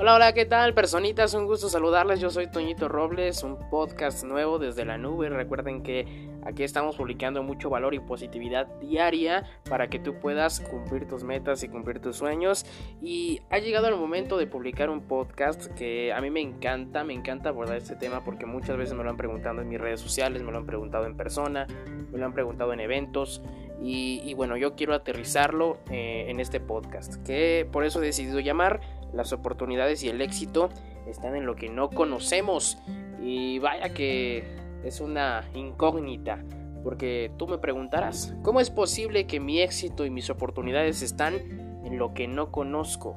Hola, hola, ¿qué tal, personitas? Un gusto saludarles. Yo soy Toñito Robles, un podcast nuevo desde la nube. Recuerden que aquí estamos publicando mucho valor y positividad diaria para que tú puedas cumplir tus metas y cumplir tus sueños. Y ha llegado el momento de publicar un podcast que a mí me encanta, me encanta abordar este tema porque muchas veces me lo han preguntado en mis redes sociales, me lo han preguntado en persona, me lo han preguntado en eventos. Y, bueno, yo quiero aterrizarlo eh, en este podcast, que por eso he decidido llamar las oportunidades y el éxito están en lo que no conocemos. Y vaya que es una incógnita. Porque tú me preguntarás, ¿cómo es posible que mi éxito y mis oportunidades están en lo que no conozco?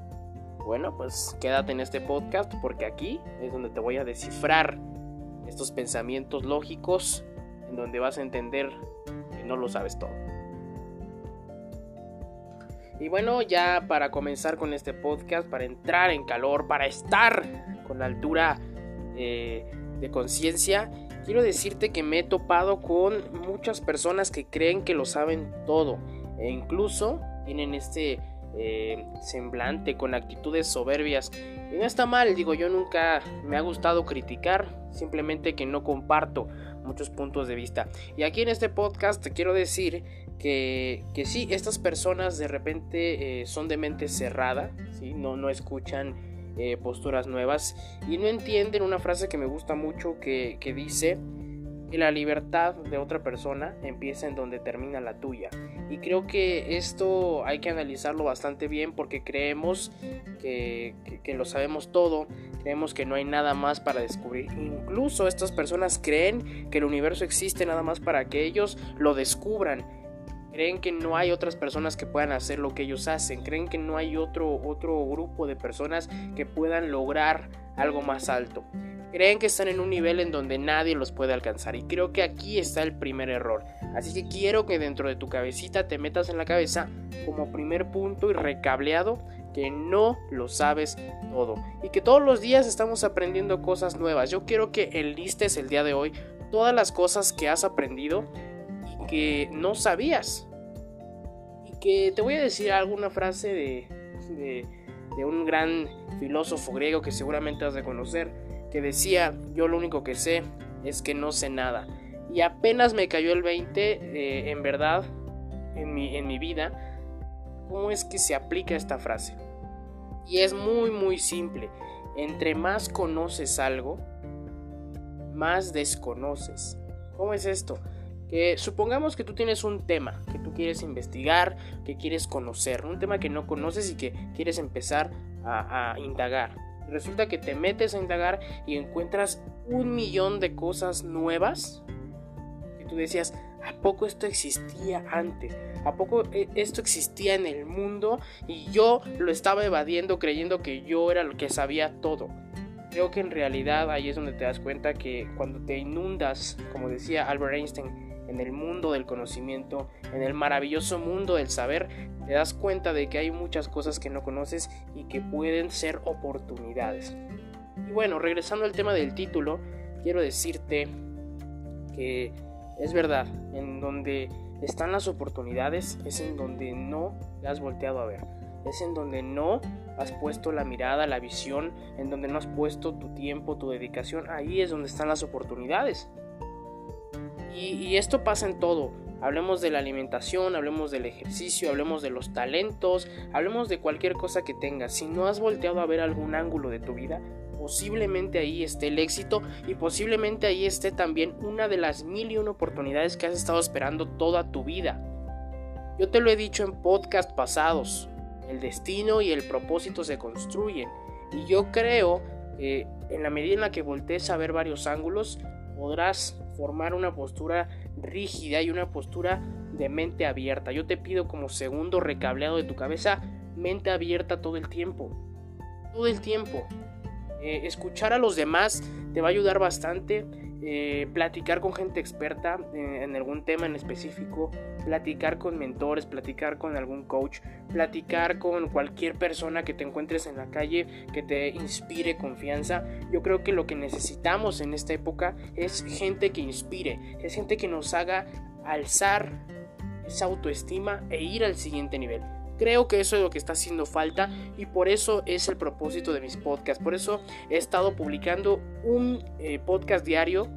Bueno, pues quédate en este podcast porque aquí es donde te voy a descifrar estos pensamientos lógicos en donde vas a entender que no lo sabes todo. Y bueno, ya para comenzar con este podcast, para entrar en calor, para estar con la altura eh, de conciencia, quiero decirte que me he topado con muchas personas que creen que lo saben todo e incluso tienen este eh, semblante con actitudes soberbias. Y no está mal, digo, yo nunca me ha gustado criticar, simplemente que no comparto muchos puntos de vista. Y aquí en este podcast quiero decir que, que sí, estas personas de repente eh, son de mente cerrada, ¿sí? no, no escuchan eh, posturas nuevas y no entienden una frase que me gusta mucho que, que dice la libertad de otra persona empieza en donde termina la tuya. Y creo que esto hay que analizarlo bastante bien porque creemos que, que, lo sabemos todo, creemos que no hay nada más para descubrir. Incluso estas personas creen que el universo existe nada más para que ellos lo descubran creen que no hay otras personas que puedan hacer lo que ellos hacen, creen que no hay otro, otro grupo de personas que puedan lograr algo más alto. Creen que están en un nivel en donde nadie los puede alcanzar y creo que aquí está el primer error. Así que quiero que dentro de tu cabecita te metas en la cabeza como primer punto y recableado que no lo sabes todo y que todos los días estamos aprendiendo cosas nuevas. Yo quiero que enlistes el día de hoy todas las cosas que has aprendido que no sabías. Y que te voy a decir alguna frase de, de, un gran filósofo griego que seguramente has de conocer, que decía, yo lo único que sé es que no sé nada. Y apenas me cayó el 20, eh, en verdad, en mi, en mi vida, cómo es que se aplica esta frase. Y es muy, muy simple. Entre más conoces algo, más desconoces. ¿Cómo es esto? supongamos que tú tienes un tema que tú quieres investigar, que quieres conocer, un tema que no conoces y que quieres empezar a, indagar. Resulta que te metes a indagar y encuentras un millón de cosas nuevas que tú decías, ¿a poco esto existía antes? ¿A poco eh, esto existía en el mundo y yo lo estaba evadiendo creyendo que yo era lo que sabía todo? Creo que en realidad ahí es donde te das cuenta que cuando te inundas, como decía Albert Einstein, en el mundo del conocimiento, en el maravilloso mundo del saber, te das cuenta de que hay muchas cosas que no conoces y que pueden ser oportunidades. Y bueno, regresando al tema del título, quiero decirte que es verdad, en donde están las oportunidades es en donde no has volteado a ver. Es en donde no has puesto la mirada, la visión, en donde no has puesto tu tiempo, tu dedicación. Ahí es donde están las oportunidades. Y, esto pasa en todo. Hablemos de la alimentación, hablemos del ejercicio, hablemos de los talentos, hablemos de cualquier cosa que tengas. Si no has volteado a ver algún ángulo de tu vida, posiblemente ahí esté el éxito y posiblemente ahí esté también una de las mil y una oportunidades que has estado esperando toda tu vida. Yo te lo he dicho en podcast pasados, el destino y el propósito se construyen y yo creo que en la medida en la que voltees a ver varios ángulos, podrás formar una postura rígida y una postura de mente abierta. Yo te pido como segundo recableado de tu cabeza, mente abierta todo el tiempo. Todo el tiempo. Eh, escuchar a los demás te va a ayudar bastante. Eh, platicar con gente experta en, algún tema en específico, platicar con mentores, platicar con algún coach, platicar con cualquier persona que te encuentres en la calle que te inspire confianza. Yo creo que lo que necesitamos en esta época es gente que inspire, es gente que nos haga alzar esa autoestima e ir al siguiente nivel. Creo que eso es lo que está haciendo falta y por eso es el propósito de mis podcasts. Por eso he estado publicando un eh, podcast diario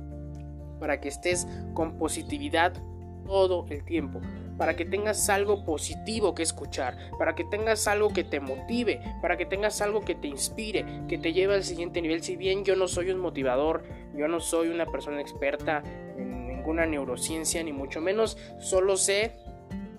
para que estés con positividad todo el tiempo para que tengas algo positivo que escuchar, para que tengas algo que te motive, para que tengas algo que te inspire, que te lleve al siguiente nivel. Si bien yo no soy un motivador, yo no soy una persona experta en ninguna neurociencia, ni mucho menos, solo sé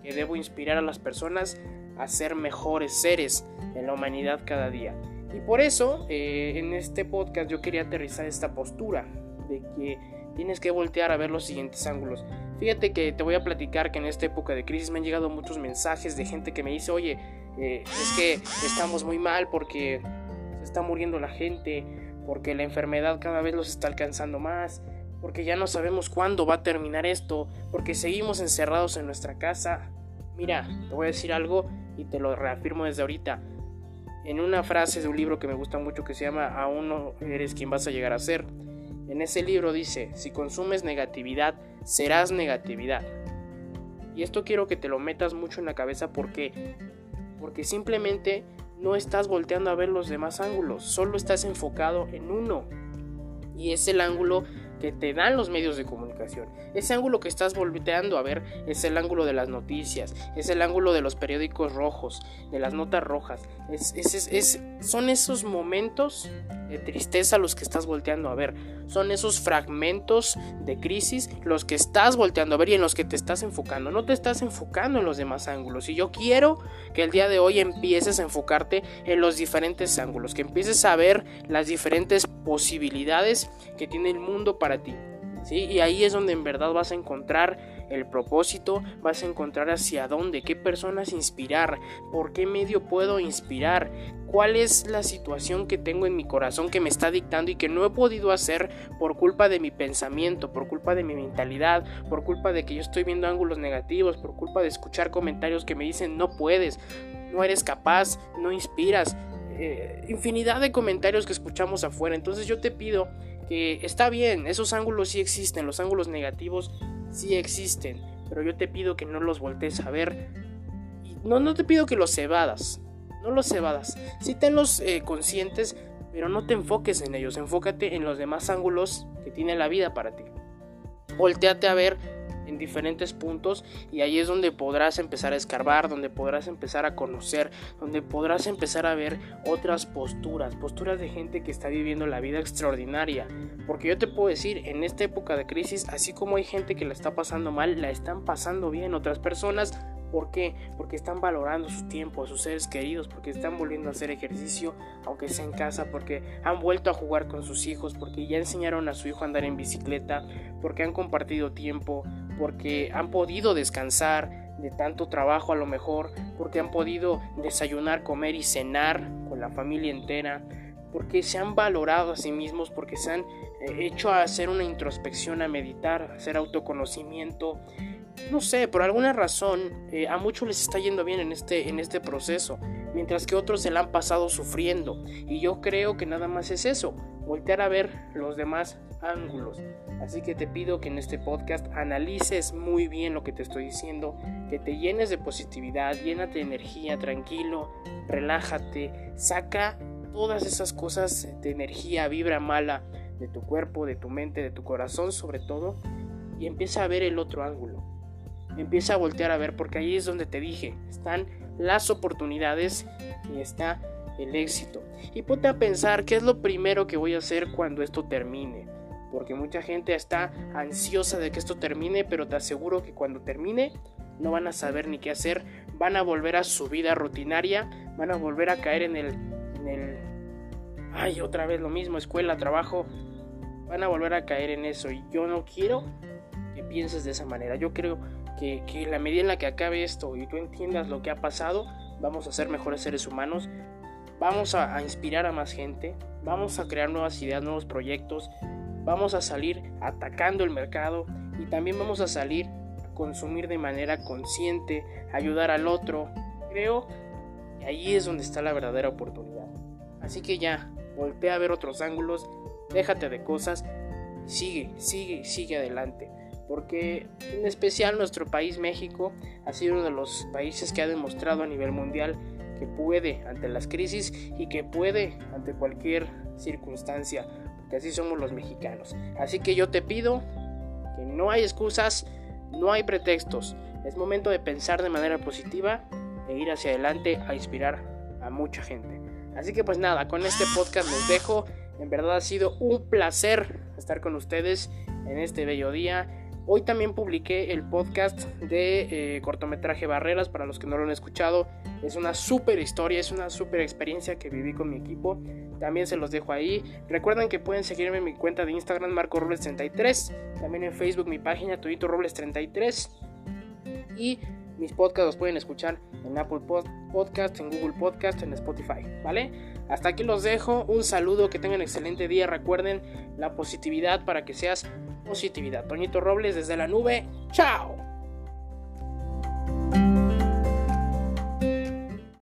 que debo inspirar a las personas a ser mejores seres en la humanidad cada día. Y por eso, eh, en este podcast yo quería aterrizar esta postura de que tienes que voltear a ver los siguientes ángulos. Fíjate que te voy a platicar que en esta época de crisis me han llegado muchos mensajes de gente que me dice, oye, eh, es que estamos muy mal porque se está muriendo la gente, porque la enfermedad cada vez los está alcanzando más, porque ya no sabemos cuándo va a terminar esto, porque seguimos encerrados en nuestra casa. Mira, te voy a decir algo y te lo reafirmo desde ahorita. En una frase de un libro que me gusta mucho que se llama Aún no eres quien vas a llegar a ser en ese libro dice, si consumes negatividad, serás negatividad. Y esto quiero que te lo metas mucho en la cabeza porque porque simplemente no estás volteando a ver los demás ángulos, solo estás enfocado en uno. Y es el ángulo que te dan los medios de comunicación. Ese ángulo que estás volteando a ver es el ángulo de las noticias, es el ángulo de los periódicos rojos, de las notas rojas. Son esos momentos de tristeza los que estás volteando a ver. Son esos fragmentos de crisis los que estás volteando a ver y en los que te estás enfocando. No te estás enfocando en los demás ángulos. Y yo quiero que el día de hoy empieces a enfocarte en los diferentes ángulos, que empieces a ver las diferentes posibilidades que tiene el mundo para ti. ¿sí? Y ahí es donde en verdad vas a encontrar el propósito, vas a encontrar hacia dónde, qué personas inspirar, por qué medio puedo inspirar, cuál es la situación que tengo en mi corazón que me está dictando y que no he podido hacer por culpa de mi pensamiento, por culpa de mi mentalidad, por culpa de que yo estoy viendo ángulos negativos, por culpa de escuchar comentarios que me dicen no puedes, no eres capaz, no inspiras. Eh, infinidad de comentarios que escuchamos afuera. Entonces yo te pido que está bien, esos ángulos sí existen, los ángulos negativos sí existen, pero yo te pido que no los voltees a ver. No, no te pido que los evadas, no los evadas. Sí tenlos eh, conscientes, pero no te enfoques en ellos, enfócate en los demás ángulos que tiene la vida para ti. Volteate a ver en diferentes puntos y ahí es donde podrás empezar a escarbar, donde podrás empezar a conocer, donde podrás empezar a ver otras posturas, posturas de gente que está viviendo la vida extraordinaria. Porque yo te puedo decir, en esta época de crisis, así como hay gente que la está pasando mal, la están pasando bien otras personas ¿Por qué? Porque están valorando su tiempo, a sus seres queridos, porque están volviendo a hacer ejercicio, aunque sea en casa, porque han vuelto a jugar con sus hijos, porque ya enseñaron a su hijo a andar en bicicleta, porque han compartido tiempo, porque han podido descansar de tanto trabajo a lo mejor, porque han podido desayunar, comer y cenar con la familia entera, porque se han valorado a sí mismos, porque se han eh, hecho a hacer una introspección, a meditar, a hacer autoconocimiento. No sé, por alguna razón eh, a muchos les está yendo bien en este, en este proceso, mientras que otros se la han pasado sufriendo. Y yo creo que nada más es eso, voltear a ver los demás ángulos. Así que te pido que en este podcast analices muy bien lo que te estoy diciendo, que te llenes de positividad, llénate de energía, tranquilo, relájate, saca todas esas cosas de energía, vibra mala de tu cuerpo, de tu mente, de tu corazón sobre todo, y empieza a ver el otro ángulo. Empieza a voltear a ver porque ahí es donde te dije, están las oportunidades y está el éxito. Y ponte a pensar qué es lo primero que voy a hacer cuando esto termine. Porque mucha gente está ansiosa de que esto termine, pero te aseguro que cuando termine no van a saber ni qué hacer, van a volver a su vida rutinaria, van a volver a caer en el, en el, ay, otra vez lo mismo, escuela, trabajo, van a volver a caer en eso. Y yo no quiero que pienses de esa manera. Yo creo que, la medida en la que acabe esto y tú entiendas lo que ha pasado, vamos a ser mejores seres humanos, vamos a, inspirar a más gente, vamos a crear nuevas ideas, nuevos proyectos, vamos a salir atacando el mercado y también vamos a salir a consumir de manera consciente, ayudar al otro. Creo que ahí es donde está la verdadera oportunidad. Así que ya, voltea a ver otros ángulos, déjate de cosas, sigue, sigue, sigue adelante. Porque en especial nuestro país México ha sido uno de los países que ha demostrado a nivel mundial que puede ante las crisis y que puede ante cualquier circunstancia, porque así somos los mexicanos. Así que yo te pido que no hay excusas, no hay pretextos, es momento de pensar de manera positiva e ir hacia adelante a inspirar a mucha gente. Así que pues nada, con este podcast los dejo. En verdad ha sido un placer estar con ustedes en este bello día. Hoy también publiqué el podcast de eh, cortometraje Barreras para los que no lo han escuchado. Es una super historia, es una super experiencia que viví con mi equipo. También se los dejo ahí. Recuerden que pueden seguirme en mi cuenta de Instagram Marco Robles 33. También en Facebook mi página Tuito Robles 33. Y mis podcasts los pueden escuchar en Apple Podcast, en Google Podcast, en Spotify, ¿vale? Hasta aquí los dejo. Un saludo, que tengan excelente día. Recuerden la positividad para que seas positividad. Toñito Robles desde la nube. ¡Chao!